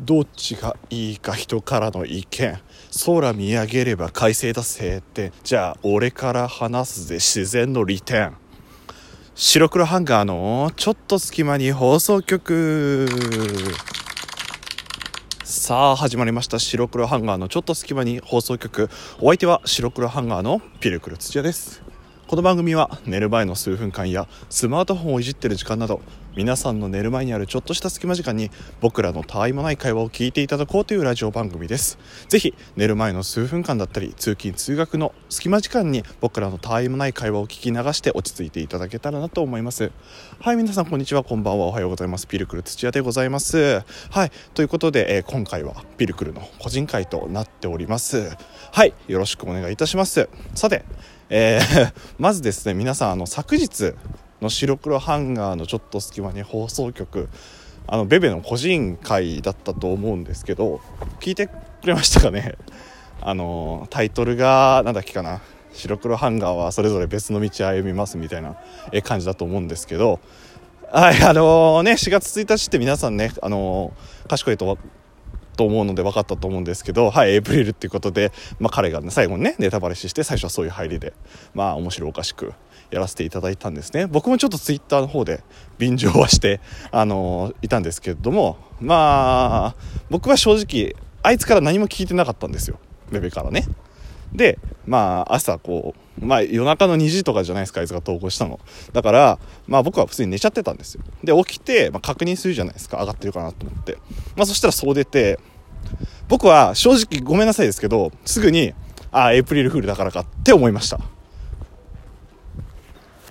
どっちがいいか人からの意見。空見上げれば快晴だ晴天じゃあ俺から話すぜ自然の利点。白黒ハンガーのちょっと隙間に放送局。さあ始まりました。白黒ハンガーのちょっと隙間に放送局。お相手は白黒ハンガーのピルクル土屋です。この番組は寝る前の数分間やスマートフォンをいじってる時間など皆さんの寝る前にあるちょっとした隙間時間に僕らのたわいもない会話を聞いていただこうというラジオ番組です。ぜひ寝る前の数分間だったり通勤通学の隙間時間に僕らのたわいもない会話を聞き流して落ち着いていただけたらなと思います。はい皆さんこんにちは。こんばんは。おはようございます。ピルクル土屋でございます。はいということで、えー、今回はピルクルの個人会となっております。はいよろしくお願いいたします。さてえー、まずですね皆さんあの昨日の白黒ハンガーのちょっと隙間に放送局あのベベの個人会だったと思うんですけど聞いてくれましたかね？あのタイトルが何だっけかな？白黒ハンガーはそれぞれ別の道歩みますみたいな感じだと思うんですけど。はいあのー、ね4月1日って皆さんねあのー、賢いとと思うので分かったと思うんですけど、はい、エイプリルっていうことで、まあ、彼が、ね、最後にね、ネタバレして、最初はそういう入りで、まあ、面白おかしくやらせていただいたんですね。僕もちょっとツイッターの方で便乗はして、あのー、いたんですけれども、まあ、僕は正直、あいつから何も聞いてなかったんですよ。ベベからね。で、まあ、朝こう、まあ、夜中の2時とかじゃないですか、あいつが投稿したの。だから、まあ僕は普通に寝ちゃってたんですよ。で、起きて、まあ、確認するじゃないですか、上がってるかなと思って。まあそしたらそう出て、僕は正直ごめんなさいですけど、すぐに、ああ、エイプリルフールだからかって思いました。っ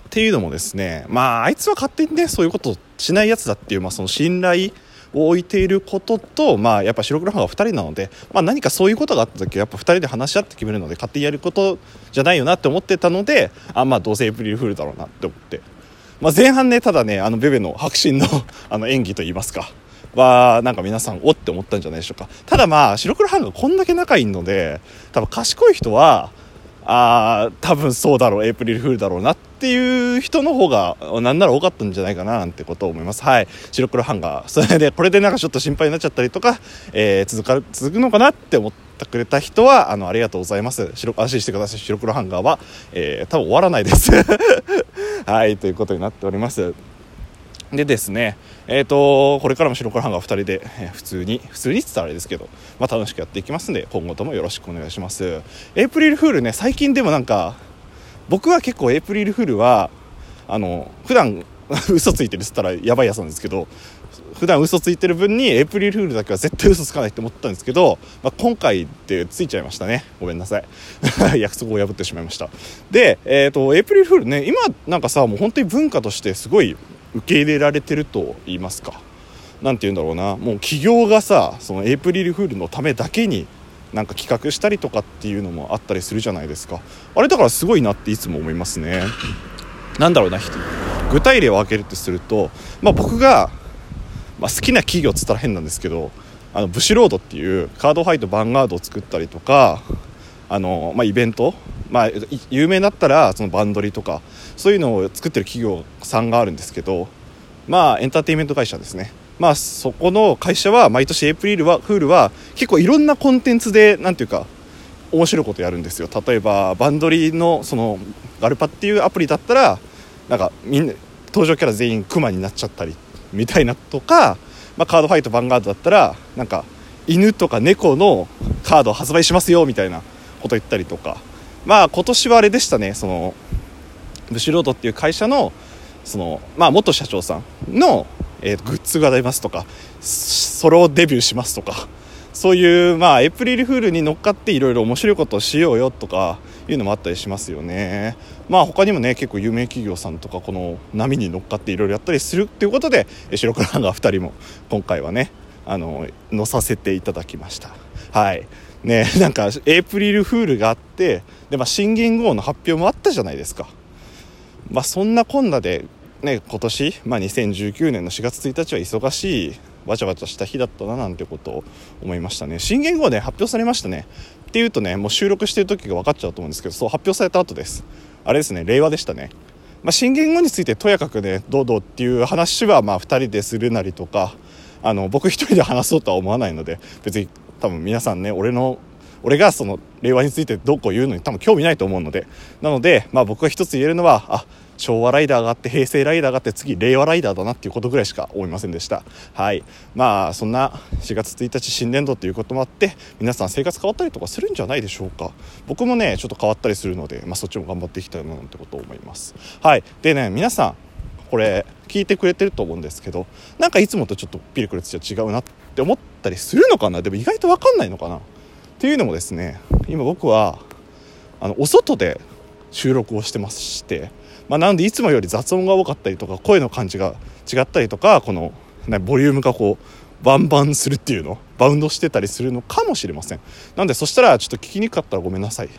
ていうのもですね、まあ、あいつは勝手にね、そういうことしないやつだっていう、まあ、その信頼を置いていることと、まあ、やっぱ白黒ハンガー2人なので、まあ、何かそういうことがあった時はやっぱ2人で話し合って決めるので勝手にやることじゃないよなって思ってたのであまあどうせエイプリルフールだろうなって思って、まあ、前半ねただねあのベベの迫真のあの演技といいますかはなんか皆さんおって思ったんじゃないでしょうか。ただまあ白黒ハンガーこんだけ仲いいので多分賢い人はあ多分そうだろうエイプリルフールだろうなっていう人の方がなんなら多かったんじゃないかななんてことを思います。はい。白黒ハンガー。それでこれでなんかちょっと心配になっちゃったりとか、えー、続か続くのかなって思ってくれた人はあのありがとうございます。白安心してください。白黒ハンガーは、えー、多分終わらないです。はい。ということになっております。でですね、えっ、ー、と、これからも白黒ハンガー2人で、えー、普通に、普通にって言ったらあれですけど、まあ楽しくやっていきますんで、今後ともよろしくお願いします。エイプリルフールね、最近でもなんか、僕は結構エイプリルフールは、あの、普段 嘘ついてるっつったらやばいやつなんですけど、普段嘘ついてる分にエイプリルフールだけは絶対嘘つかないって思ったんですけど、まあ、今回ってついちゃいましたね。ごめんなさい。約束を破ってしまいました。で、えーと、エイプリルフールね今なんかさもう本当に文化としてすごい受け入れられてると言いますか。何て言うんだろうな。もう企業がさそのエイプリルフールのためだけになんか企画したりとかっていうのもあったりするじゃないですか。あれだからすごいなっていつも思いますね。なんだろうな具体例を挙げるとすると、まあ、僕が、まあ、好きな企業っつったら変なんですけどあのブシロードっていうカードファイトヴァンガードを作ったりとかあの、まあ、イベント、まあ、有名だったらそのバンドリとかそういうのを作ってる企業さんがあるんですけどまあエンターテインメント会社ですね。まあそこの会社は毎年エイプリルはフールは結構いろんなコンテンツで何ていうか面白いことやるんですよ。例えばバンドリのそのガルパっていうアプリだったらなんかみんな登場キャラ全員クマになっちゃったりみたいなとか、まあ、カードファイトヴァンガードだったらなんか犬とか猫のカード発売しますよみたいなこと言ったりとか。まあ今年はあれでしたねそのブシロードっていう会社のその、まあ、元社長さんの、えー、グッズが出ますとかソロデビューしますとかそういう、まあ、エイプリルフールに乗っかっていろいろ面白いことをしようよとかいうのもあったりしますよね。まあ他にもね結構有名企業さんとかこの波に乗っかっていろいろやったりするっていうことで白黒ハンガー2人も今回はねあの乗させていただきました。はい。ね なんかエイプリルフールがあってで、まあ、新元号の発表もあったじゃないですか。まあ、そんなこんなで、ね、今年、まあ、2019年の4月1日は忙しいわちゃわちゃした日だったななんてことを思いましたね。新元号ね発表されましたね。っていうとねもう収録してる時が分かっちゃうと思うんですけどそう発表された後です。あれですね令和でしたね。まあ、新元号についてとやかくねどうどうっていう話はまあ2人でするなりとか、あの僕一人で話そうとは思わないので別に多分皆さんね俺の俺がその令和についてどうこう言うのに多分興味ないと思うので。なので、まあ、僕が一つ言えるのはあ昭和ライダーがあって平成ライダーがあって次令和ライダーだなっていうことぐらいしか思いませんでした。はい。まあそんな4月1日新年度ということもあって皆さん生活変わったりとかするんじゃないでしょうか。僕もねちょっと変わったりするので、まあ、そっちも頑張っていきたいななんてことを思います。はい。でね皆さんこれ聞いてくれてると思うんですけどなんかいつもとちょっとピルクルツじゃ違うなっって思ったりするのかな？でも意外と分かんないのかな？っていうのもですね今僕はあのお外で収録をしてまして、まあ、なのでいつもより雑音が多かったりとか声の感じが違ったりとかこの、ね、ボリュームがこうバンバンするっていうのバウンドしてたりするのかもしれません。なんでそしたらちょっと聞きにくかったらごめんなさい。っ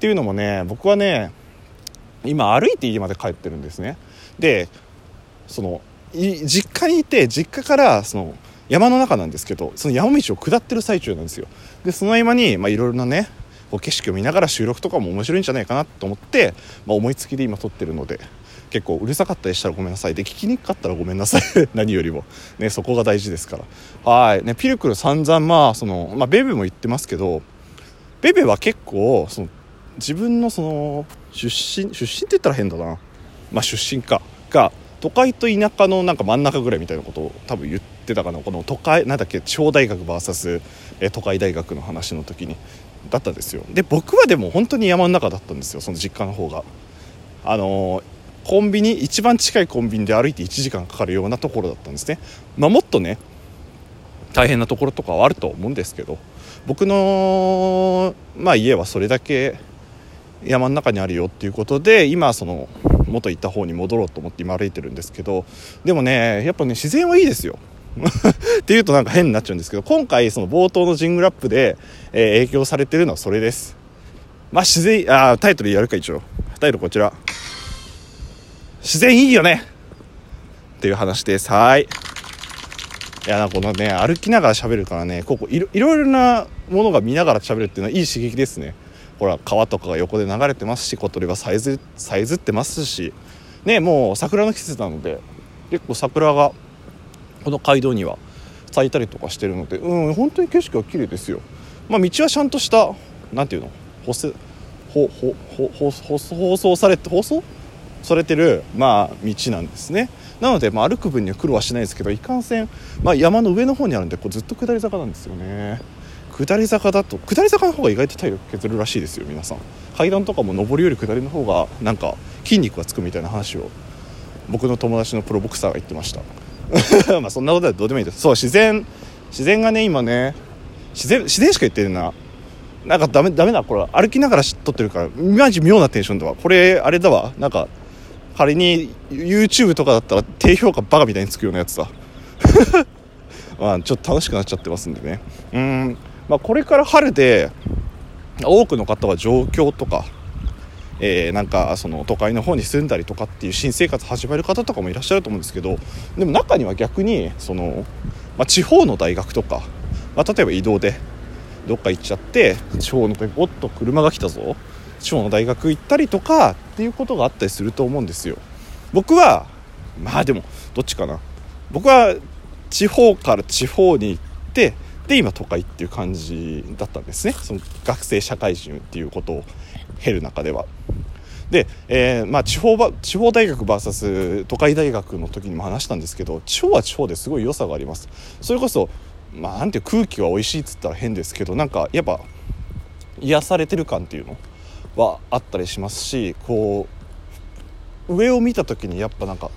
ていうのもね僕はね今歩いて家まで帰ってるんですね。でその実家にいて実家からその山の中なんですけどその山道を下ってる最中なんですよ。でその合間にいろいろなねこう景色を見ながら収録とかも面白いんじゃないかなと思って、まあ、思いつきで今撮ってるので結構うるさかったりしたらごめんなさい。で聞きにくかったらごめんなさい。何よりも、ね、そこが大事ですから。はい。ねピルクル散々まあその、まあ、ベベも言ってますけどベベは結構その自分のその出身出身って言ったら変だな。まあ出身か。が都会と田舎のなんか真ん中ぐらいみたいなことを多分言ってたかなこの都会なんだっけ地方大学 VS 都会大学の話の時にだったんですよ。で僕はでも本当に山の中だったんですよその実家の方が。あのコンビニ一番近いコンビニで歩いて1時間かかるようなところだったんですね。まあ、もっとね大変なところとかはあると思うんですけど僕の、まあ、家はそれだけ山の中にあるよっていうことで今その元行った方に戻ろうと思って今歩いてるんですけどでもねやっぱね自然はいいですよ。っていうとなんか変になっちゃうんですけど今回その冒頭のジングルアップで、えー、影響されてるのはそれです。まあ自然あタイトルやるか一応。タイトルこちら。自然いいよね。っていう話ですはい。いやこのね歩きながら喋るからねここいろいろなものが見ながら喋るっていうのはいい刺激ですね。ほら川とかが横で流れてますし小鳥がさえずさえずってますし。ねもう桜の季節なので結構桜がこの街道には咲いたりとかしてるのでうん本当に景色が綺麗ですよ。まあ道はちゃんとした何ていうの？舗せほほほほ放送されて放送されてるまあ道なんですね。なので、まあ、歩く分には苦労はしないですけどいかんせん、まあ、山の上の方にあるんでこうずっと下り坂なんですよね。下り坂だと下り坂の方が意外と体力削るらしいですよ皆さん。階段とかも上りより下りの方がなんか筋肉がつくみたいな話を僕の友達のプロボクサーが言ってました。まあそんなことはどうでもいいです。そう自然自然がね今ね自然自然しか言ってるな。なんかダメダメだこれ歩きながら撮ってるからマジ妙なテンションだわ。これあれだわ。なんか仮に YouTube とかだったら低評価バカみたいにつくようなやつだ。まあちょっと楽しくなっちゃってますんでね。うん。まあ、これから春で多くの方は上京とか、えー、なんかその都会の方に住んだりとかっていう新生活始める方とかもいらっしゃると思うんですけどでも中には逆にその、まあ、地方の大学とか、まあ、例えば移動でどっか行っちゃって地方の大学おっと車が来たぞ。地方の大学行ったりとかっていうことがあったりすると思うんですよ。僕はまあでもどっちかな。僕は地方から地方に行ってで今都会っていう感じだったんですね。その学生社会人っていうことを経る中では。で、えー、まあ、地方地方大学 VS 都会大学の時にも話したんですけど地方は地方ですごい良さがあります。それこそまあなんて空気は美味しいっつったら変ですけどなんかやっぱ癒されてる感っていうのはあったりしますしこう上を見た時にやっぱなんか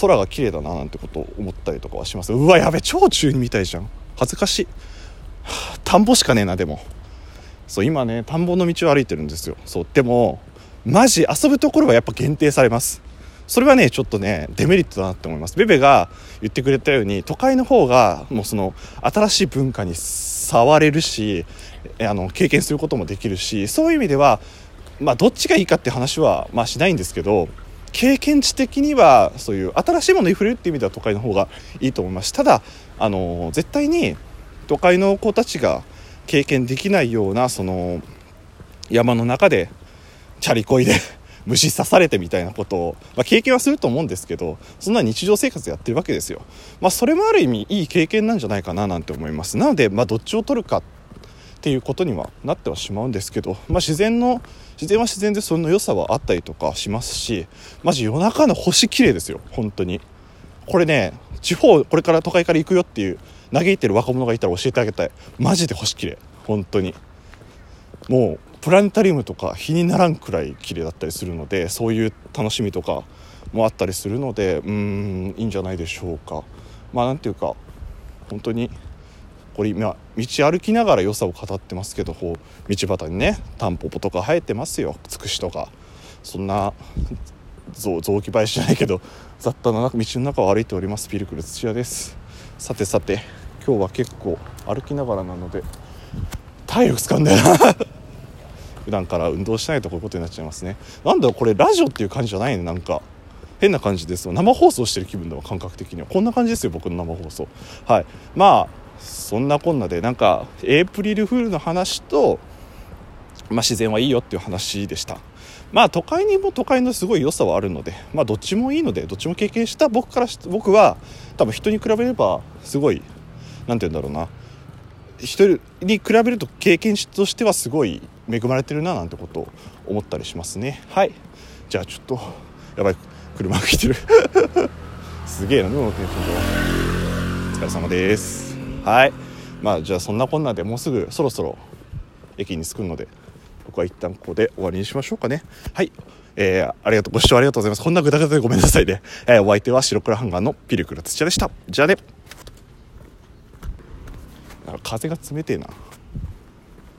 空が綺麗だななんてことを思ったりとかはします。うわやべ超中二みたいじゃん。恥ずかしい、田んぼしかねえなでも。そう今ね田んぼの道を歩いてるんですよ。そうでもマジ遊ぶところはやっぱ限定されます。それはねちょっとねデメリットだなって思います。ベベが言ってくれたように都会の方がもうその新しい文化に触れるしあの経験することもできるしそういう意味ではまあどっちがいいかって話はまあしないんですけど経験値的にはそういう新しいものに触れるっていう意味では都会の方がいいと思います。ただあの絶対に都会の子たちが経験できないようなその山の中でチャリこいで 虫刺されてみたいなことを、まあ、経験はすると思うんですけどそんな日常生活やってるわけですよ、まあ、それもある意味いい経験なんじゃないかななんて思います。なので、まあ、どっちを取るかっていうことにはなってはしまうんですけど、まあ、自然の自然は自然でその良さはあったりとかしますしマジ夜中の星綺麗ですよ本当に。これね地方これから都会から行くよっていう嘆いてる若者がいたら教えてあげたい。マジで星綺麗本当に。もうプラネタリウムとか日にならんくらい綺麗だったりするのでそういう楽しみとかもあったりするのでうんいいんじゃないでしょうか。まあなんていうか本当にこれ今道歩きながら良さを語ってますけどこう道端にねタンポポとか生えてますよつくしとか。そんな雑木林じゃないけど雑多な道の中を歩いておりますピルクル土屋です。さてさて今日は結構歩きながらなので体力使うんだよな。普段から運動しないとこういうことになっちゃいますね。なんだろこれラジオっていう感じじゃないねなんか。変な感じです生放送してる気分だわ感覚的には。こんな感じですよ僕の生放送。はい。まあそんなこんなでなんかエイプリルフールの話と、まあ、自然はいいよっていう話でした。まあ都会にも都会のすごい良さはあるのでまあどっちもいいのでどっちも経験した僕から僕は多分人に比べればすごい何て言うんだろうな。人に比べると経験としてはすごい恵まれてるななんてことを思ったりしますね。はい。じゃあちょっとやばい車が来てる。すげえなどのテンションお疲れ様です。はい。まあじゃあそんなこんなでもうすぐそろそろ駅に着くので僕は一旦ここで終わりにしましょうかね。はい。えー、ありがとうご視聴ありがとうございます。こんなぐだぐだでごめんなさいね、えー、お相手は白黒ハンガーのピルクル土屋でした。じゃあね。風が冷てえな